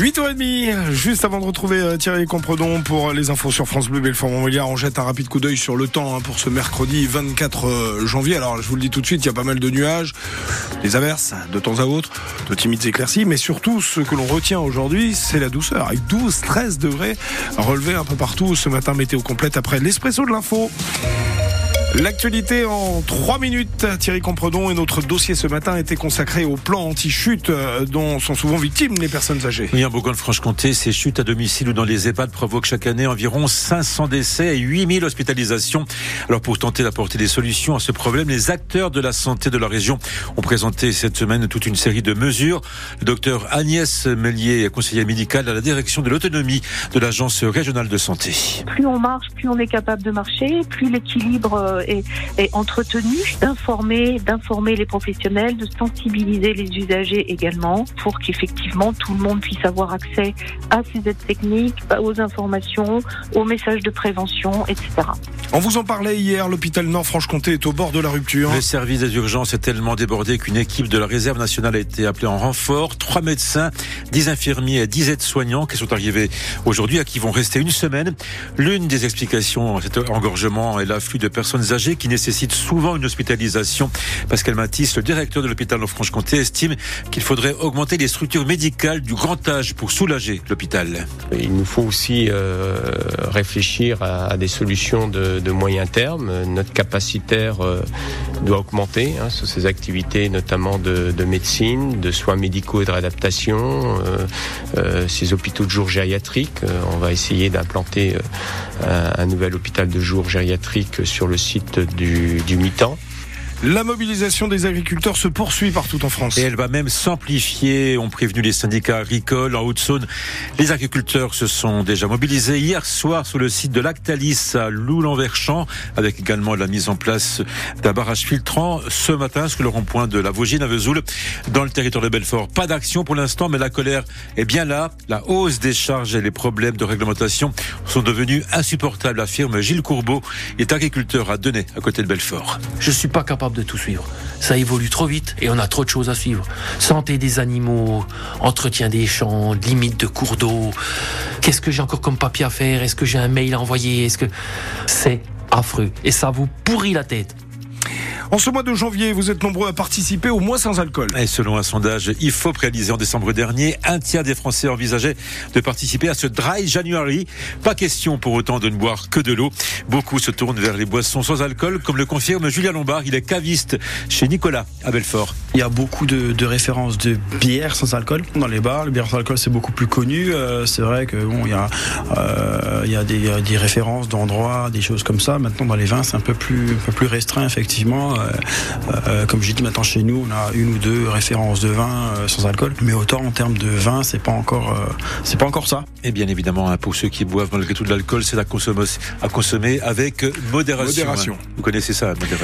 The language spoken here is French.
8h30, juste avant de retrouver euh, Thierry Compredon pour les infos sur France Bleu Belfort Montbéliard, on jette un rapide coup d'œil sur le temps hein, pour ce mercredi 24 euh, janvier. Alors je vous le dis tout de suite, il y a pas mal de nuages, des averses de temps à autre, de timides éclaircies, mais surtout ce que l'on retient aujourd'hui, c'est la douceur avec 12, 13 degrés relevés un peu partout ce matin météo complète après l'espresso de l'info. L'actualité en 3 minutes, Thierry Compredon et notre dossier ce matin était consacré au plan anti-chute euh, dont sont souvent victimes les personnes âgées. Oui, en Bourgogne-Franche-Comté, ces chutes à domicile ou dans les EHPAD provoquent chaque année environ 500 décès et 8000 hospitalisations. Alors pour tenter d'apporter des solutions à ce problème, les acteurs de la santé de la région ont présenté cette semaine toute une série de mesures. Le docteur Agnès Mellier, conseillère médicale à la direction de l'autonomie de l'agence régionale de santé. Plus on marche, plus on est capable de marcher, plus l'équilibre euh, est, entretenu, d'informer, d'informer les professionnels, de sensibiliser les usagers également pour qu'effectivement tout le monde puisse avoir accès à ces aides techniques, aux informations, aux messages de prévention, etc. On vous en parlait hier, l'hôpital Nord-Franche-Comté est au bord de la rupture. Le service des urgences est tellement débordé qu'une équipe de la réserve nationale a été appelée en renfort. Trois médecins, dix infirmiers et dix aides-soignants qui sont arrivés aujourd'hui à qui vont rester une semaine. L'une des explications à cet engorgement est l'afflux de personnes âgées qui nécessitent souvent une hospitalisation. Pascal Matisse, le directeur de l'hôpital Nord-Franche-Comté, estime qu'il faudrait augmenter les structures médicales du grand âge pour soulager l'hôpital. Il nous faut aussi euh, réfléchir à, des solutions de, de, moyen terme. Notre capacitaire euh, doit augmenter hein, sur ces activités, notamment de, de, médecine, de soins médicaux et de réadaptation, euh, euh ces hôpitaux de jour gériatriques. on va essayer d'implanter un, un nouvel hôpital de jour gériatrique sur le site du, du mi-temps. La mobilisation des agriculteurs se poursuit partout en France. Et elle va même s'amplifier, ont prévenu les syndicats agricoles en Haute-Saône. Les agriculteurs se sont déjà mobilisés hier soir sur le site de Lactalis à Loulan-Verchamp, avec également la mise en place d'un barrage filtrant ce matin sur le rond-point de la Vaugine à Vesoul, dans le territoire de Belfort. Pas d'action pour l'instant, mais la colère est bien là. La hausse des charges et les problèmes de réglementation sont devenus insupportables, affirme Gilles Courbeau, est agriculteur à Denay, à côté de Belfort. Je suis pas capable de tout suivre. Ça évolue trop vite et on a trop de choses à suivre. Santé des animaux, entretien des champs, limite de cours d'eau. Qu'est-ce que j'ai encore comme papier à faire? Est-ce que j'ai un mail à envoyer? Est-ce que c'est affreux? Et ça vous pourrit la tête. En ce mois de janvier, vous êtes nombreux à participer au mois sans alcool. Et selon un sondage IFOP réalisé en décembre dernier, un tiers des Français envisageaient de participer à ce Dry January. Pas question pour autant de ne boire que de l'eau. Beaucoup se tournent vers les boissons sans alcool, comme le confirme Julien Lombard. Il est caviste chez Nicolas à Belfort. Il y a beaucoup de, références de bières sans alcool dans les bars. Les bières sans alcool, c'est beaucoup plus connu. Euh, c'est vrai que bon, il y a, euh, il y a des, des références d'endroits, des choses comme ça. Maintenant, dans les vins, c'est un peu plus, un peu plus restreint, effectivement. Euh, euh, comme j'ai dit maintenant chez nous, on a une ou deux références de vin euh, sans alcool, mais autant en termes de vin, c'est pas encore, c'est pas encore ça. Et bien évidemment, hein, pour ceux qui boivent malgré tout de l'alcool, c'est à consommer, à consommer avec modération. modération. Vous connaissez ça, modération.